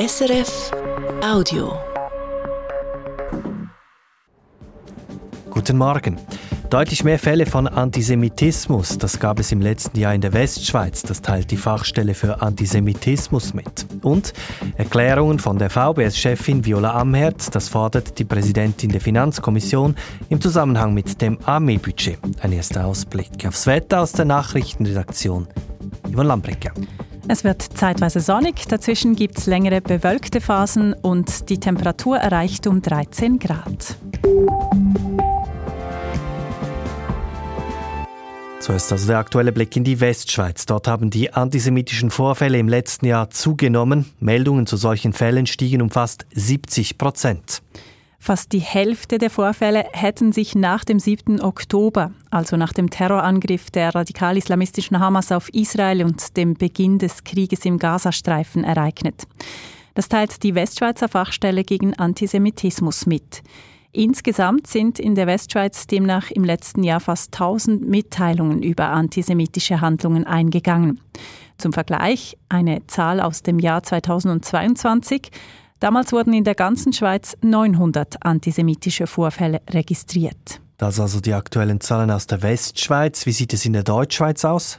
SRF Audio. Guten Morgen. Deutlich mehr Fälle von Antisemitismus, das gab es im letzten Jahr in der Westschweiz. Das teilt die Fachstelle für Antisemitismus mit. Und Erklärungen von der VBS-Chefin Viola Amherd, das fordert die Präsidentin der Finanzkommission im Zusammenhang mit dem Armeebudget. Ein erster Ausblick aufs Wetter aus der Nachrichtenredaktion. Yvonne Lambrecker. Es wird zeitweise sonnig, dazwischen gibt es längere bewölkte Phasen und die Temperatur erreicht um 13 Grad. So ist also der aktuelle Blick in die Westschweiz. Dort haben die antisemitischen Vorfälle im letzten Jahr zugenommen. Meldungen zu solchen Fällen stiegen um fast 70 Prozent. Fast die Hälfte der Vorfälle hätten sich nach dem 7. Oktober, also nach dem Terrorangriff der radikal-islamistischen Hamas auf Israel und dem Beginn des Krieges im Gazastreifen ereignet. Das teilt die Westschweizer Fachstelle gegen Antisemitismus mit. Insgesamt sind in der Westschweiz demnach im letzten Jahr fast 1000 Mitteilungen über antisemitische Handlungen eingegangen. Zum Vergleich eine Zahl aus dem Jahr 2022. Damals wurden in der ganzen Schweiz 900 antisemitische Vorfälle registriert. Das also die aktuellen Zahlen aus der Westschweiz. Wie sieht es in der Deutschschweiz aus?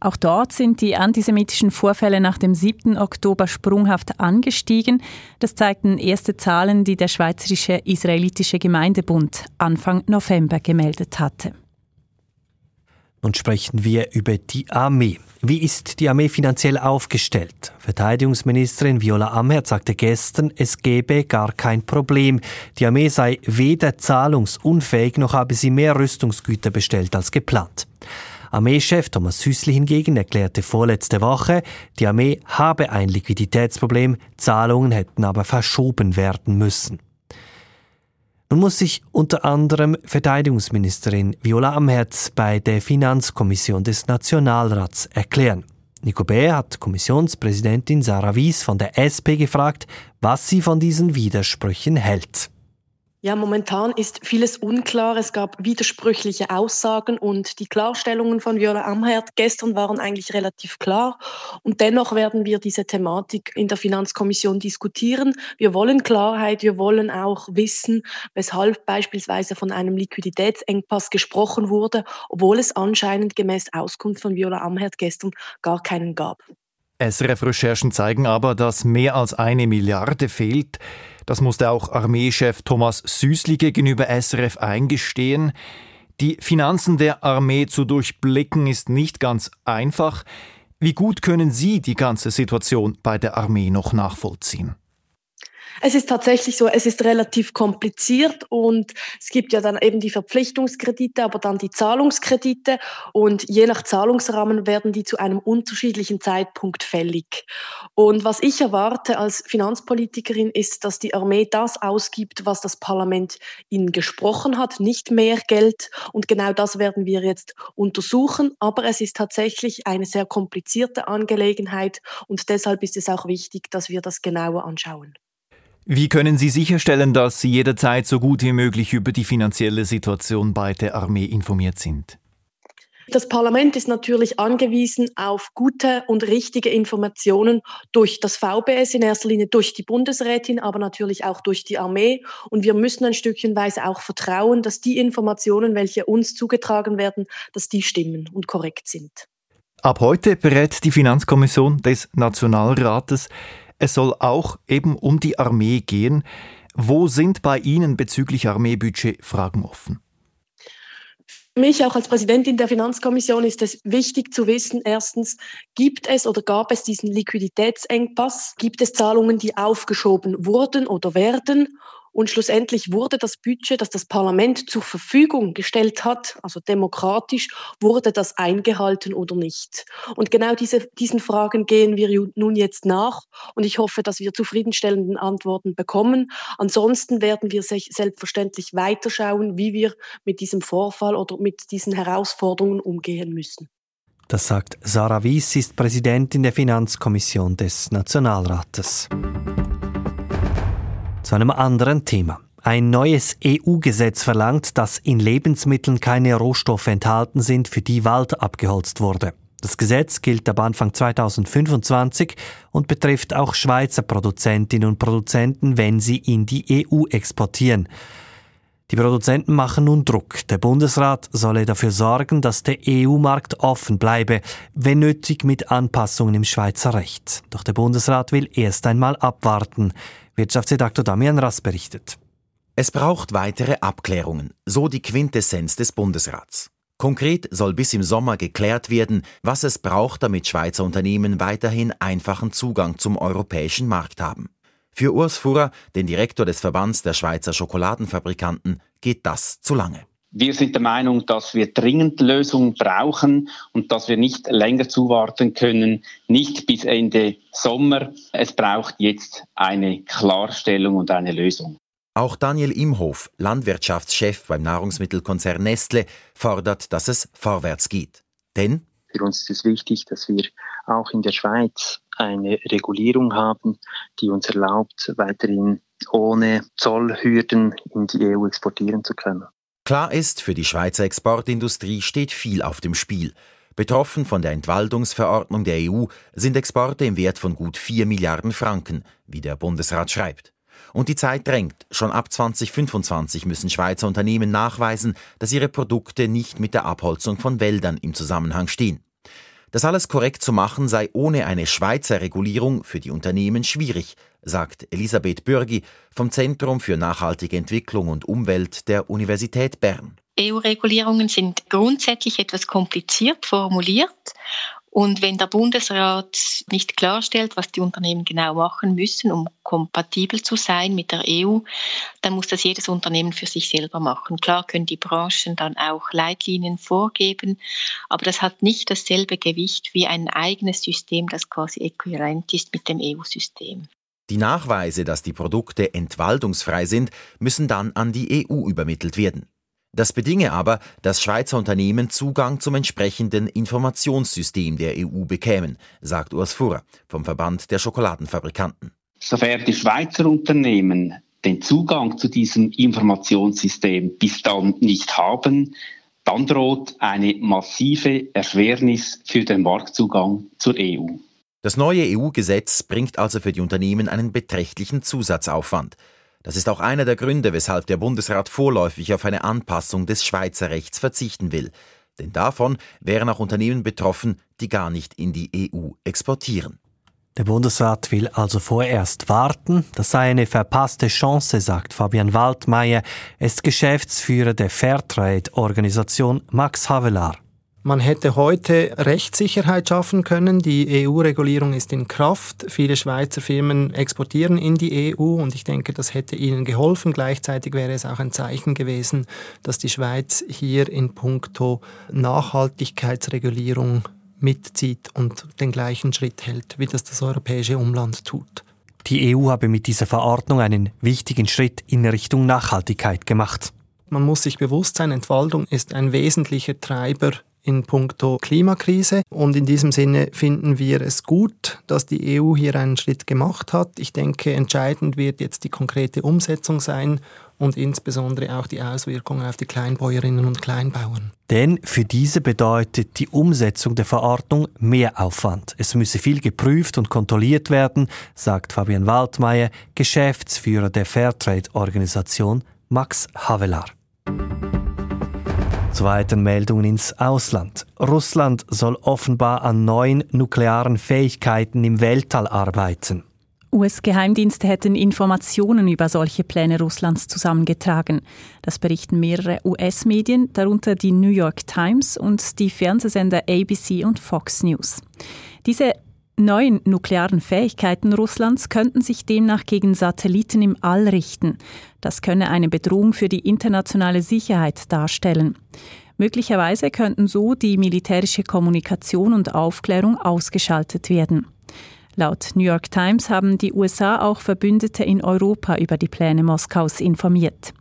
Auch dort sind die antisemitischen Vorfälle nach dem 7. Oktober sprunghaft angestiegen. Das zeigten erste Zahlen, die der Schweizerische Israelitische Gemeindebund Anfang November gemeldet hatte. Nun sprechen wir über die Armee. Wie ist die Armee finanziell aufgestellt? Verteidigungsministerin Viola Amherd sagte gestern, es gebe gar kein Problem. Die Armee sei weder zahlungsunfähig noch habe sie mehr Rüstungsgüter bestellt als geplant. Armeechef Thomas Süßli hingegen erklärte vorletzte Woche, die Armee habe ein Liquiditätsproblem, Zahlungen hätten aber verschoben werden müssen. Nun muss sich unter anderem Verteidigungsministerin Viola Amherz bei der Finanzkommission des Nationalrats erklären. Nico Bär hat Kommissionspräsidentin Sarah Wies von der SP gefragt, was sie von diesen Widersprüchen hält. Ja, momentan ist vieles unklar. Es gab widersprüchliche Aussagen und die Klarstellungen von Viola Amherd gestern waren eigentlich relativ klar. Und dennoch werden wir diese Thematik in der Finanzkommission diskutieren. Wir wollen Klarheit, wir wollen auch wissen, weshalb beispielsweise von einem Liquiditätsengpass gesprochen wurde, obwohl es anscheinend gemäß Auskunft von Viola Amherd gestern gar keinen gab. SRF-Recherchen zeigen aber, dass mehr als eine Milliarde fehlt. Das musste auch Armeechef Thomas Süßli gegenüber SRF eingestehen. Die Finanzen der Armee zu durchblicken ist nicht ganz einfach. Wie gut können Sie die ganze Situation bei der Armee noch nachvollziehen? Es ist tatsächlich so, es ist relativ kompliziert und es gibt ja dann eben die Verpflichtungskredite, aber dann die Zahlungskredite und je nach Zahlungsrahmen werden die zu einem unterschiedlichen Zeitpunkt fällig. Und was ich erwarte als Finanzpolitikerin ist, dass die Armee das ausgibt, was das Parlament ihnen gesprochen hat, nicht mehr Geld. Und genau das werden wir jetzt untersuchen. Aber es ist tatsächlich eine sehr komplizierte Angelegenheit und deshalb ist es auch wichtig, dass wir das genauer anschauen. Wie können Sie sicherstellen, dass Sie jederzeit so gut wie möglich über die finanzielle Situation bei der Armee informiert sind? Das Parlament ist natürlich angewiesen auf gute und richtige Informationen durch das VBS in erster Linie, durch die Bundesrätin, aber natürlich auch durch die Armee. Und wir müssen ein Stückchenweise auch vertrauen, dass die Informationen, welche uns zugetragen werden, dass die stimmen und korrekt sind. Ab heute berät die Finanzkommission des Nationalrates es soll auch eben um die Armee gehen. Wo sind bei Ihnen bezüglich Armeebudget Fragen offen? Für mich auch als Präsidentin der Finanzkommission ist es wichtig zu wissen, erstens, gibt es oder gab es diesen Liquiditätsengpass? Gibt es Zahlungen, die aufgeschoben wurden oder werden? Und schlussendlich wurde das Budget, das das Parlament zur Verfügung gestellt hat, also demokratisch, wurde das eingehalten oder nicht? Und genau diese, diesen Fragen gehen wir nun jetzt nach. Und ich hoffe, dass wir zufriedenstellenden Antworten bekommen. Ansonsten werden wir selbstverständlich weiterschauen, wie wir mit diesem Vorfall oder mit diesen Herausforderungen umgehen müssen. Das sagt Sarah Wies, ist Präsidentin der Finanzkommission des Nationalrates. Zu einem anderen Thema. Ein neues EU-Gesetz verlangt, dass in Lebensmitteln keine Rohstoffe enthalten sind, für die Wald abgeholzt wurde. Das Gesetz gilt ab Anfang 2025 und betrifft auch Schweizer Produzentinnen und Produzenten, wenn sie in die EU exportieren. Die Produzenten machen nun Druck. Der Bundesrat solle dafür sorgen, dass der EU-Markt offen bleibe, wenn nötig mit Anpassungen im Schweizer Recht. Doch der Bundesrat will erst einmal abwarten. Wirtschaftsredaktor Damian Rass berichtet. Es braucht weitere Abklärungen, so die Quintessenz des Bundesrats. Konkret soll bis im Sommer geklärt werden, was es braucht, damit Schweizer Unternehmen weiterhin einfachen Zugang zum europäischen Markt haben. Für Urs Furrer, den Direktor des Verbands der Schweizer Schokoladenfabrikanten, geht das zu lange. Wir sind der Meinung, dass wir dringend Lösungen brauchen und dass wir nicht länger zuwarten können, nicht bis Ende Sommer. Es braucht jetzt eine Klarstellung und eine Lösung. Auch Daniel Imhof, Landwirtschaftschef beim Nahrungsmittelkonzern Nestle, fordert, dass es vorwärts geht. Denn für uns ist es wichtig, dass wir auch in der Schweiz eine Regulierung haben, die uns erlaubt, weiterhin ohne Zollhürden in die EU exportieren zu können. Klar ist, für die Schweizer Exportindustrie steht viel auf dem Spiel. Betroffen von der Entwaldungsverordnung der EU sind Exporte im Wert von gut 4 Milliarden Franken, wie der Bundesrat schreibt. Und die Zeit drängt. Schon ab 2025 müssen Schweizer Unternehmen nachweisen, dass ihre Produkte nicht mit der Abholzung von Wäldern im Zusammenhang stehen. Das alles korrekt zu machen sei ohne eine Schweizer Regulierung für die Unternehmen schwierig, sagt Elisabeth Bürgi vom Zentrum für nachhaltige Entwicklung und Umwelt der Universität Bern. EU-Regulierungen sind grundsätzlich etwas kompliziert formuliert und wenn der Bundesrat nicht klarstellt, was die Unternehmen genau machen müssen, um kompatibel zu sein mit der EU, dann muss das jedes Unternehmen für sich selber machen. Klar können die Branchen dann auch Leitlinien vorgeben, aber das hat nicht dasselbe Gewicht wie ein eigenes System, das quasi äquivalent ist mit dem EU-System. Die Nachweise, dass die Produkte entwaldungsfrei sind, müssen dann an die EU übermittelt werden. Das bedinge aber, dass Schweizer Unternehmen Zugang zum entsprechenden Informationssystem der EU bekämen, sagt Urs Furrer vom Verband der Schokoladenfabrikanten. Sofern die Schweizer Unternehmen den Zugang zu diesem Informationssystem bis dann nicht haben, dann droht eine massive Erschwernis für den Marktzugang zur EU. Das neue EU-Gesetz bringt also für die Unternehmen einen beträchtlichen Zusatzaufwand. Das ist auch einer der Gründe, weshalb der Bundesrat vorläufig auf eine Anpassung des Schweizer Rechts verzichten will. Denn davon wären auch Unternehmen betroffen, die gar nicht in die EU exportieren. Der Bundesrat will also vorerst warten. Das sei eine verpasste Chance, sagt Fabian Waldmeier. Er ist Geschäftsführer der Fairtrade-Organisation Max Havelaar. Man hätte heute Rechtssicherheit schaffen können. Die EU-Regulierung ist in Kraft. Viele Schweizer Firmen exportieren in die EU und ich denke, das hätte ihnen geholfen. Gleichzeitig wäre es auch ein Zeichen gewesen, dass die Schweiz hier in puncto Nachhaltigkeitsregulierung mitzieht und den gleichen Schritt hält, wie das das europäische Umland tut. Die EU habe mit dieser Verordnung einen wichtigen Schritt in Richtung Nachhaltigkeit gemacht. Man muss sich bewusst sein, Entwaldung ist ein wesentlicher Treiber in puncto Klimakrise. Und in diesem Sinne finden wir es gut, dass die EU hier einen Schritt gemacht hat. Ich denke, entscheidend wird jetzt die konkrete Umsetzung sein und insbesondere auch die Auswirkungen auf die Kleinbäuerinnen und Kleinbauern. Denn für diese bedeutet die Umsetzung der Verordnung mehr Aufwand. Es müsse viel geprüft und kontrolliert werden, sagt Fabian Waldmeier, Geschäftsführer der Fairtrade-Organisation Max Havelaar. Zweiten Meldungen ins Ausland. Russland soll offenbar an neuen nuklearen Fähigkeiten im Weltall arbeiten. US-Geheimdienste hätten Informationen über solche Pläne Russlands zusammengetragen. Das berichten mehrere US-Medien, darunter die New York Times und die Fernsehsender ABC und Fox News. Diese neuen nuklearen Fähigkeiten Russlands könnten sich demnach gegen Satelliten im All richten. Das könne eine Bedrohung für die internationale Sicherheit darstellen. Möglicherweise könnten so die militärische Kommunikation und Aufklärung ausgeschaltet werden. Laut New York Times haben die USA auch Verbündete in Europa über die Pläne Moskaus informiert.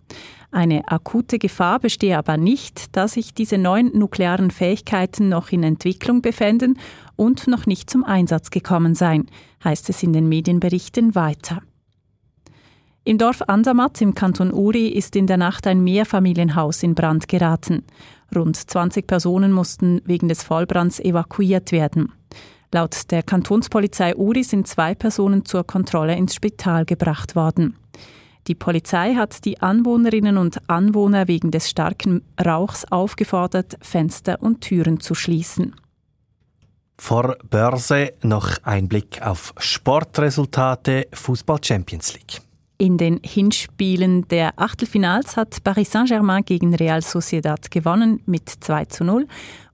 Eine akute Gefahr bestehe aber nicht, da sich diese neuen nuklearen Fähigkeiten noch in Entwicklung befänden und noch nicht zum Einsatz gekommen seien, heißt es in den Medienberichten weiter. Im Dorf Andermatt im Kanton Uri ist in der Nacht ein Mehrfamilienhaus in Brand geraten. Rund 20 Personen mussten wegen des Vollbrands evakuiert werden. Laut der Kantonspolizei Uri sind zwei Personen zur Kontrolle ins Spital gebracht worden. Die Polizei hat die Anwohnerinnen und Anwohner wegen des starken Rauchs aufgefordert, Fenster und Türen zu schließen. Vor Börse noch ein Blick auf Sportresultate Fußball Champions League. In den Hinspielen der Achtelfinals hat Paris Saint-Germain gegen Real Sociedad gewonnen mit 2 zu 0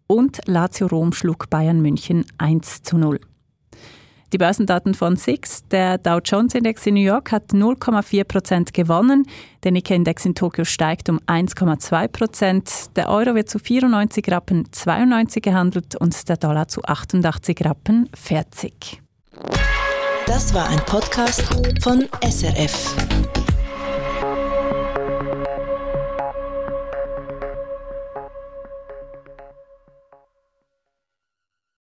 und Lazio Rom schlug Bayern München 1 zu 0. Die Börsendaten von SIX, der Dow Jones Index in New York hat 0,4 Prozent gewonnen, der Nikkei-Index in Tokio steigt um 1,2 Prozent, der Euro wird zu 94 Rappen 92 gehandelt und der Dollar zu 88 Rappen 40. Das war ein Podcast von SRF.